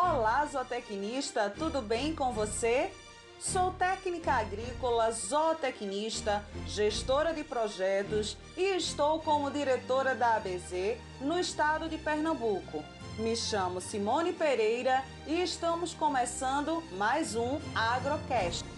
Olá, zootecnista, tudo bem com você? Sou técnica agrícola, zootecnista, gestora de projetos e estou como diretora da ABZ no estado de Pernambuco. Me chamo Simone Pereira e estamos começando mais um Agrocast.